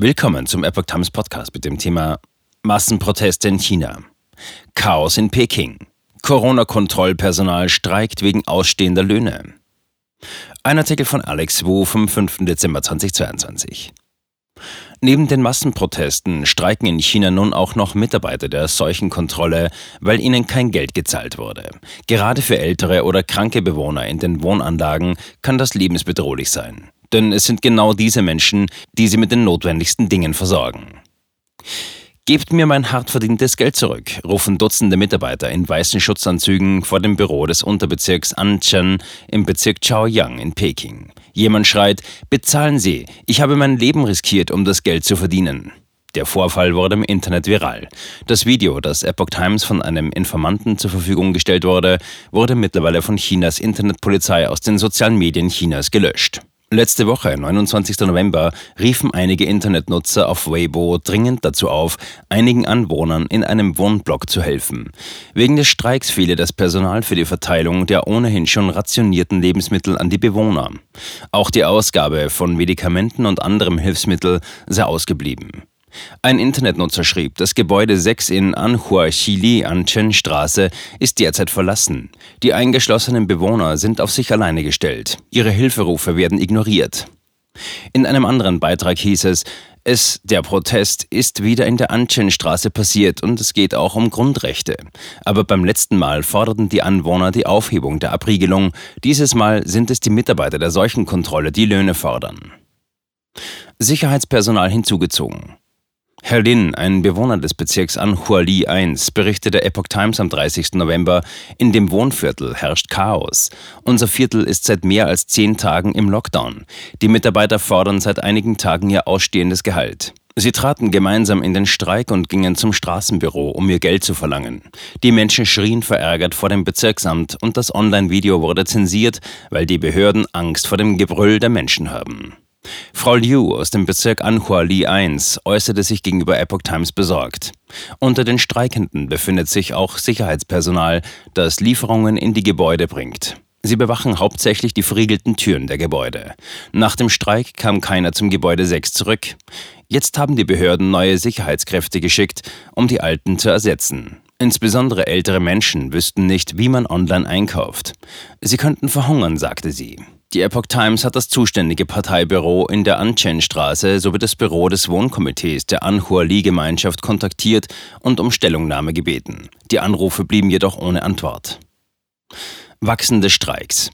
Willkommen zum Epoch Times Podcast mit dem Thema Massenproteste in China. Chaos in Peking. Corona-Kontrollpersonal streikt wegen ausstehender Löhne. Ein Artikel von Alex Wu vom 5. Dezember 2022. Neben den Massenprotesten streiken in China nun auch noch Mitarbeiter der Seuchenkontrolle, weil ihnen kein Geld gezahlt wurde. Gerade für ältere oder kranke Bewohner in den Wohnanlagen kann das lebensbedrohlich sein. Denn es sind genau diese Menschen, die sie mit den notwendigsten Dingen versorgen. Gebt mir mein hart verdientes Geld zurück, rufen Dutzende Mitarbeiter in weißen Schutzanzügen vor dem Büro des Unterbezirks Anchen im Bezirk Chaoyang in Peking. Jemand schreit, bezahlen Sie, ich habe mein Leben riskiert, um das Geld zu verdienen. Der Vorfall wurde im Internet viral. Das Video, das Epoch Times von einem Informanten zur Verfügung gestellt wurde, wurde mittlerweile von Chinas Internetpolizei aus den sozialen Medien Chinas gelöscht. Letzte Woche, 29. November, riefen einige Internetnutzer auf Weibo dringend dazu auf, einigen Anwohnern in einem Wohnblock zu helfen. Wegen des Streiks fehle das Personal für die Verteilung der ohnehin schon rationierten Lebensmittel an die Bewohner. Auch die Ausgabe von Medikamenten und anderem Hilfsmittel sei ausgeblieben. Ein Internetnutzer schrieb, das Gebäude 6 in Anhua an Chen-Straße ist derzeit verlassen. Die eingeschlossenen Bewohner sind auf sich alleine gestellt. Ihre Hilferufe werden ignoriert. In einem anderen Beitrag hieß es, es, der Protest, ist wieder in der Anchen-Straße passiert und es geht auch um Grundrechte. Aber beim letzten Mal forderten die Anwohner die Aufhebung der Abriegelung. Dieses Mal sind es die Mitarbeiter der Seuchenkontrolle, die Löhne fordern. Sicherheitspersonal hinzugezogen. Herr Lin, ein Bewohner des Bezirks Anhuali 1, berichtete der Epoch Times am 30. November, in dem Wohnviertel herrscht Chaos. Unser Viertel ist seit mehr als zehn Tagen im Lockdown. Die Mitarbeiter fordern seit einigen Tagen ihr ausstehendes Gehalt. Sie traten gemeinsam in den Streik und gingen zum Straßenbüro, um ihr Geld zu verlangen. Die Menschen schrien verärgert vor dem Bezirksamt und das Online-Video wurde zensiert, weil die Behörden Angst vor dem Gebrüll der Menschen haben. Frau Liu aus dem Bezirk Anhua Li 1 äußerte sich gegenüber Epoch Times besorgt. Unter den Streikenden befindet sich auch Sicherheitspersonal, das Lieferungen in die Gebäude bringt. Sie bewachen hauptsächlich die verriegelten Türen der Gebäude. Nach dem Streik kam keiner zum Gebäude 6 zurück. Jetzt haben die Behörden neue Sicherheitskräfte geschickt, um die alten zu ersetzen. Insbesondere ältere Menschen wüssten nicht, wie man online einkauft. Sie könnten verhungern, sagte sie. Die Epoch Times hat das zuständige Parteibüro in der Anchen-Straße sowie das Büro des Wohnkomitees der Anhua-Li-Gemeinschaft kontaktiert und um Stellungnahme gebeten. Die Anrufe blieben jedoch ohne Antwort. Wachsende Streiks.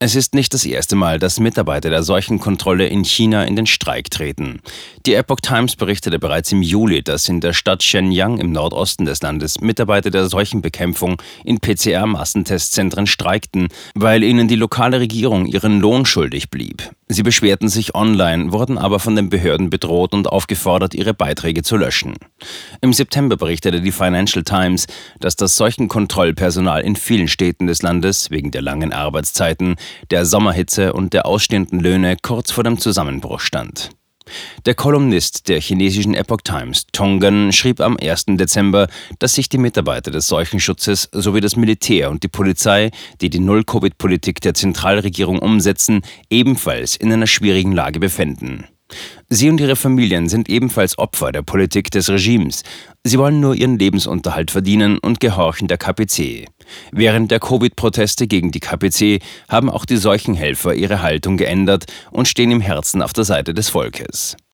Es ist nicht das erste Mal, dass Mitarbeiter der Seuchenkontrolle in China in den Streik treten. Die Epoch Times berichtete bereits im Juli, dass in der Stadt Shenyang im Nordosten des Landes Mitarbeiter der Seuchenbekämpfung in PCR-Massentestzentren streikten, weil ihnen die lokale Regierung ihren Lohn schuldig blieb. Sie beschwerten sich online, wurden aber von den Behörden bedroht und aufgefordert, ihre Beiträge zu löschen. Im September berichtete die Financial Times, dass das Seuchenkontrollpersonal in vielen Städten des Landes wegen der langen Arbeitszeiten, der Sommerhitze und der ausstehenden Löhne kurz vor dem Zusammenbruch stand. Der Kolumnist der chinesischen Epoch Times, Tongan, schrieb am 1. Dezember, dass sich die Mitarbeiter des Seuchenschutzes sowie das Militär und die Polizei, die die Null-Covid-Politik der Zentralregierung umsetzen, ebenfalls in einer schwierigen Lage befänden. Sie und ihre Familien sind ebenfalls Opfer der Politik des Regimes. Sie wollen nur ihren Lebensunterhalt verdienen und gehorchen der KPC. Während der Covid-Proteste gegen die KPC haben auch die Seuchenhelfer ihre Haltung geändert und stehen im Herzen auf der Seite des Volkes.